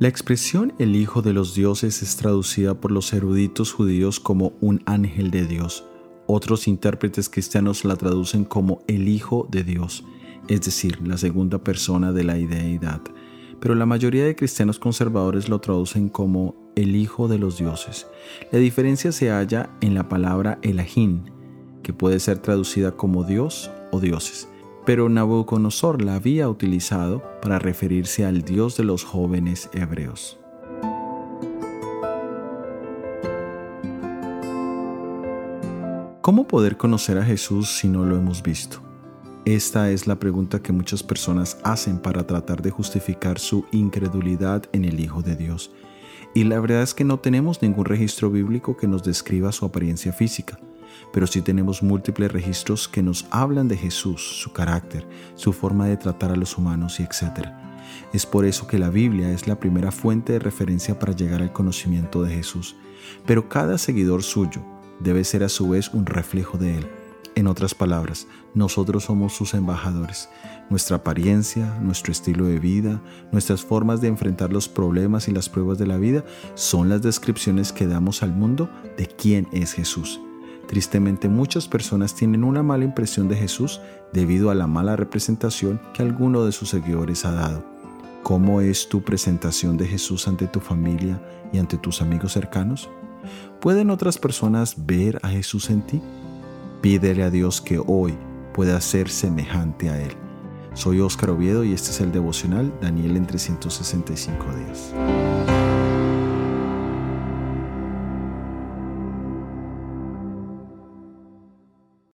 La expresión el Hijo de los Dioses es traducida por los eruditos judíos como un ángel de Dios. Otros intérpretes cristianos la traducen como el Hijo de Dios, es decir, la segunda persona de la deidad. Pero la mayoría de cristianos conservadores lo traducen como el Hijo de los Dioses. La diferencia se halla en la palabra Elohim, que puede ser traducida como Dios o dioses pero Nabucodonosor la había utilizado para referirse al Dios de los jóvenes hebreos. ¿Cómo poder conocer a Jesús si no lo hemos visto? Esta es la pregunta que muchas personas hacen para tratar de justificar su incredulidad en el Hijo de Dios. Y la verdad es que no tenemos ningún registro bíblico que nos describa su apariencia física pero sí tenemos múltiples registros que nos hablan de Jesús, su carácter, su forma de tratar a los humanos y etc. Es por eso que la Biblia es la primera fuente de referencia para llegar al conocimiento de Jesús, pero cada seguidor suyo debe ser a su vez un reflejo de Él. En otras palabras, nosotros somos sus embajadores. Nuestra apariencia, nuestro estilo de vida, nuestras formas de enfrentar los problemas y las pruebas de la vida son las descripciones que damos al mundo de quién es Jesús. Tristemente muchas personas tienen una mala impresión de Jesús debido a la mala representación que alguno de sus seguidores ha dado. ¿Cómo es tu presentación de Jesús ante tu familia y ante tus amigos cercanos? ¿Pueden otras personas ver a Jesús en ti? Pídele a Dios que hoy pueda ser semejante a Él. Soy Óscar Oviedo y este es el devocional Daniel en 365 días.